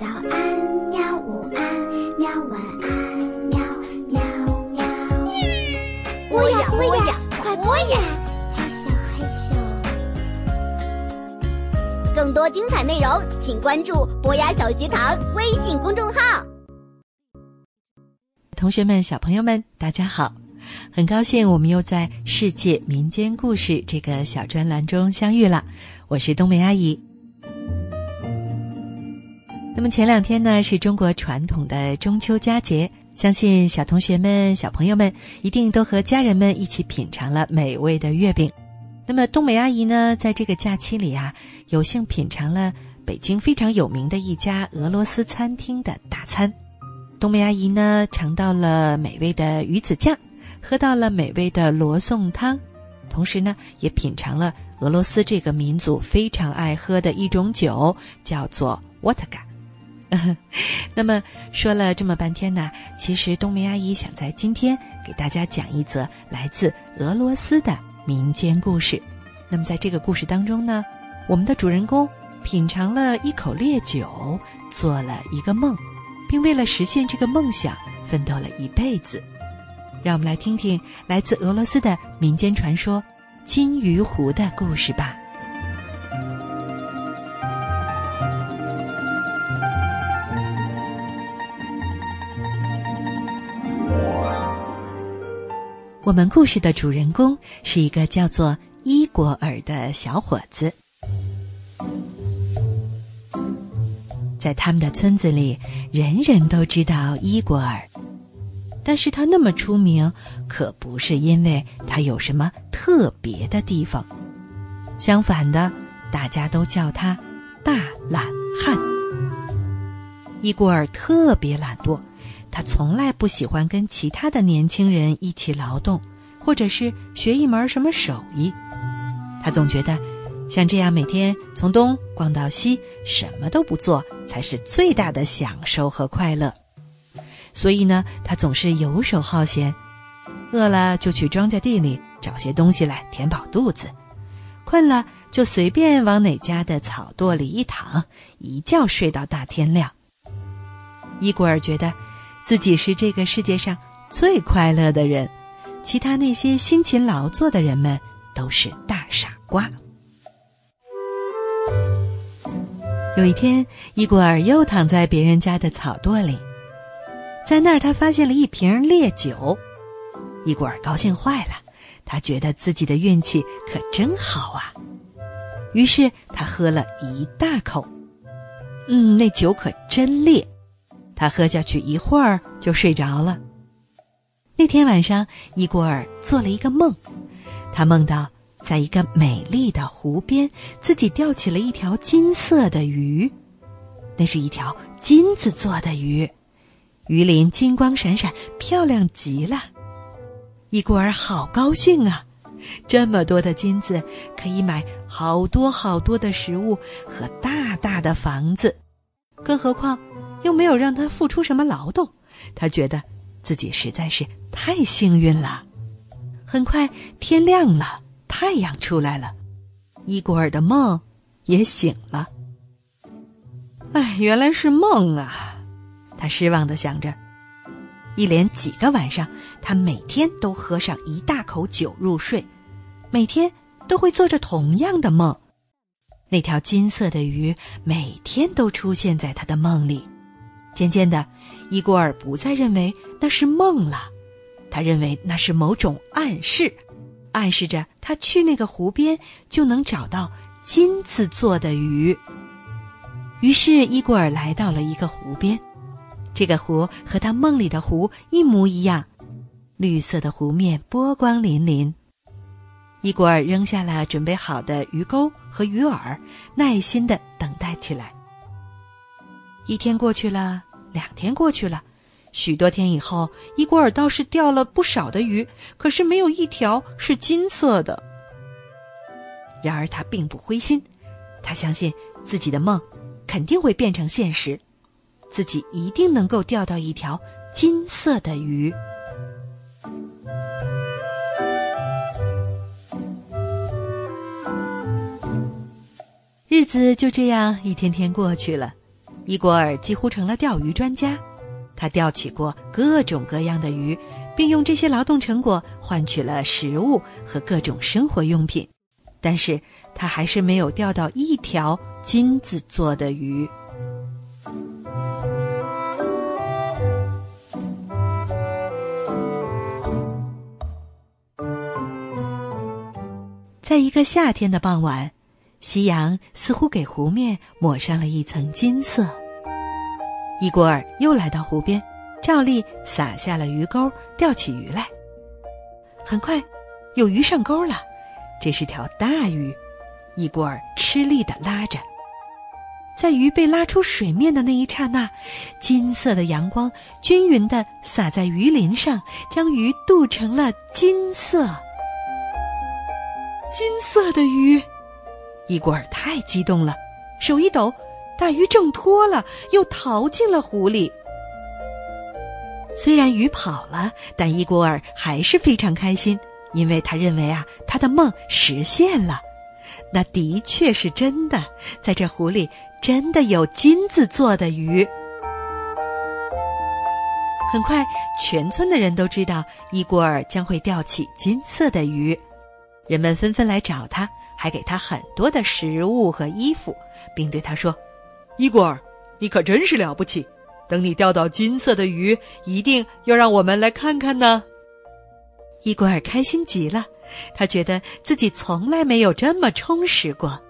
早安，喵！午安，喵！晚安，喵喵喵！播呀播呀，快播呀！害羞害羞。更多精彩内容，请关注博雅小学堂微信公众号。同学们、小朋友们，大家好！很高兴我们又在《世界民间故事》这个小专栏中相遇了。我是冬梅阿姨。那么前两天呢，是中国传统的中秋佳节，相信小同学们、小朋友们一定都和家人们一起品尝了美味的月饼。那么冬梅阿姨呢，在这个假期里啊，有幸品尝了北京非常有名的一家俄罗斯餐厅的大餐。冬梅阿姨呢，尝到了美味的鱼子酱，喝到了美味的罗宋汤，同时呢，也品尝了俄罗斯这个民族非常爱喝的一种酒，叫做沃特嘎。那么说了这么半天呢，其实冬梅阿姨想在今天给大家讲一则来自俄罗斯的民间故事。那么在这个故事当中呢，我们的主人公品尝了一口烈酒，做了一个梦，并为了实现这个梦想奋斗了一辈子。让我们来听听来自俄罗斯的民间传说——金鱼湖的故事吧。我们故事的主人公是一个叫做伊果尔的小伙子，在他们的村子里，人人都知道伊果尔，但是他那么出名，可不是因为他有什么特别的地方，相反的，大家都叫他大懒汉。伊果尔特别懒惰。他从来不喜欢跟其他的年轻人一起劳动，或者是学一门什么手艺。他总觉得，像这样每天从东逛到西，什么都不做，才是最大的享受和快乐。所以呢，他总是游手好闲，饿了就去庄稼地里找些东西来填饱肚子，困了就随便往哪家的草垛里一躺，一觉睡到大天亮。伊古尔觉得。自己是这个世界上最快乐的人，其他那些辛勤劳作的人们都是大傻瓜。有一天，伊果尔又躺在别人家的草垛里，在那儿他发现了一瓶烈酒，伊果尔高兴坏了，他觉得自己的运气可真好啊。于是他喝了一大口，嗯，那酒可真烈。他喝下去一会儿就睡着了。那天晚上，伊果尔做了一个梦，他梦到在一个美丽的湖边，自己钓起了一条金色的鱼，那是一条金子做的鱼，鱼鳞金光闪闪，漂亮极了。伊果尔好高兴啊！这么多的金子可以买好多好多的食物和大大的房子，更何况。又没有让他付出什么劳动，他觉得自己实在是太幸运了。很快天亮了，太阳出来了，伊果尔的梦也醒了。哎，原来是梦啊！他失望的想着。一连几个晚上，他每天都喝上一大口酒入睡，每天都会做着同样的梦。那条金色的鱼每天都出现在他的梦里。渐渐的，伊果尔不再认为那是梦了，他认为那是某种暗示，暗示着他去那个湖边就能找到金子做的鱼。于是，伊果尔来到了一个湖边，这个湖和他梦里的湖一模一样，绿色的湖面波光粼粼。伊果尔扔下了准备好的鱼钩和鱼饵，耐心的等待起来。一天过去了，两天过去了，许多天以后，伊果尔倒是钓了不少的鱼，可是没有一条是金色的。然而他并不灰心，他相信自己的梦肯定会变成现实，自己一定能够钓到一条金色的鱼。日子就这样一天天过去了。伊果尔几乎成了钓鱼专家。他钓起过各种各样的鱼，并用这些劳动成果换取了食物和各种生活用品。但是他还是没有钓到一条金子做的鱼。在一个夏天的傍晚，夕阳似乎给湖面抹上了一层金色。伊果尔又来到湖边，照例撒下了鱼钩，钓起鱼来。很快，有鱼上钩了，这是条大鱼。伊果尔吃力地拉着，在鱼被拉出水面的那一刹那，金色的阳光均匀地洒在鱼鳞上，将鱼镀成了金色。金色的鱼，伊果尔太激动了，手一抖，大鱼挣脱了，又逃进了湖里。虽然鱼跑了，但伊果尔还是非常开心，因为他认为啊，他的梦实现了。那的确是真的，在这湖里真的有金子做的鱼。很快，全村的人都知道伊果尔将会钓起金色的鱼。人们纷纷来找他，还给他很多的食物和衣服，并对他说：“伊果尔，你可真是了不起！等你钓到金色的鱼，一定要让我们来看看呢。”伊果尔开心极了，他觉得自己从来没有这么充实过。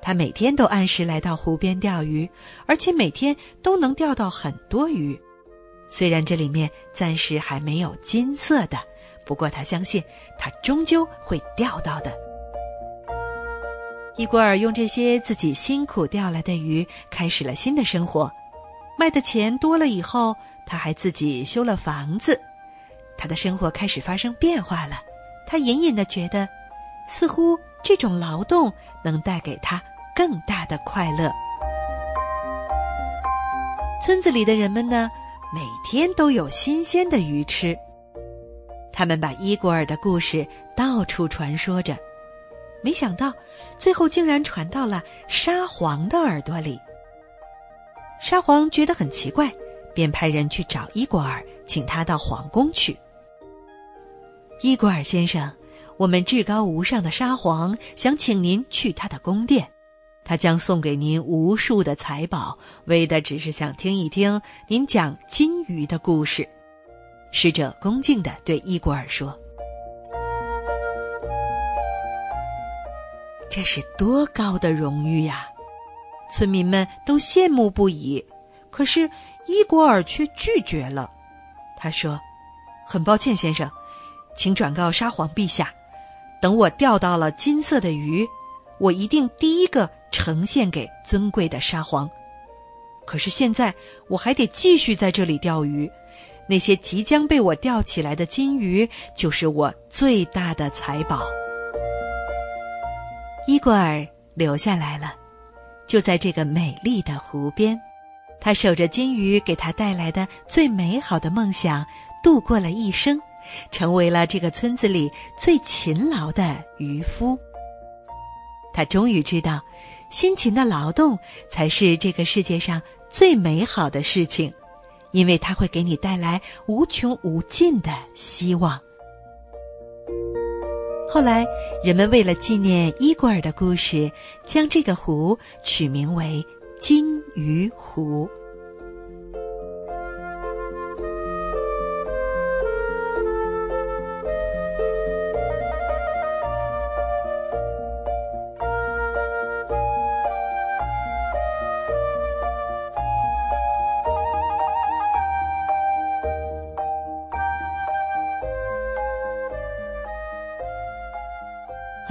他每天都按时来到湖边钓鱼，而且每天都能钓到很多鱼。虽然这里面暂时还没有金色的。不过他相信，他终究会钓到的。伊果尔用这些自己辛苦钓来的鱼，开始了新的生活。卖的钱多了以后，他还自己修了房子。他的生活开始发生变化了。他隐隐的觉得，似乎这种劳动能带给他更大的快乐。村子里的人们呢，每天都有新鲜的鱼吃。他们把伊果尔的故事到处传说着，没想到最后竟然传到了沙皇的耳朵里。沙皇觉得很奇怪，便派人去找伊果尔，请他到皇宫去。伊果尔先生，我们至高无上的沙皇想请您去他的宫殿，他将送给您无数的财宝，为的只是想听一听您讲金鱼的故事。使者恭敬地对伊果尔说：“这是多高的荣誉呀！”村民们都羡慕不已。可是伊果尔却拒绝了。他说：“很抱歉，先生，请转告沙皇陛下，等我钓到了金色的鱼，我一定第一个呈现给尊贵的沙皇。可是现在我还得继续在这里钓鱼。”那些即将被我钓起来的金鱼，就是我最大的财宝。伊果尔留下来了，就在这个美丽的湖边，他守着金鱼给他带来的最美好的梦想，度过了一生，成为了这个村子里最勤劳的渔夫。他终于知道，辛勤的劳动才是这个世界上最美好的事情。因为它会给你带来无穷无尽的希望。后来，人们为了纪念伊古尔的故事，将这个湖取名为金鱼湖。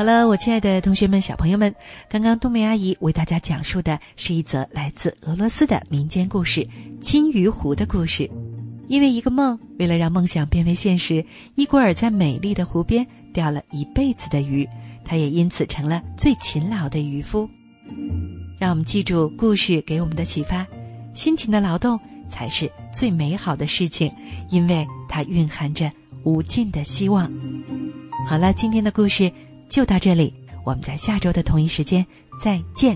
好了，我亲爱的同学们、小朋友们，刚刚冬梅阿姨为大家讲述的是一则来自俄罗斯的民间故事——金鱼湖的故事。因为一个梦，为了让梦想变为现实，伊果尔在美丽的湖边钓了一辈子的鱼，他也因此成了最勤劳的渔夫。让我们记住故事给我们的启发：辛勤的劳动才是最美好的事情，因为它蕴含着无尽的希望。好了，今天的故事。就到这里，我们在下周的同一时间再见。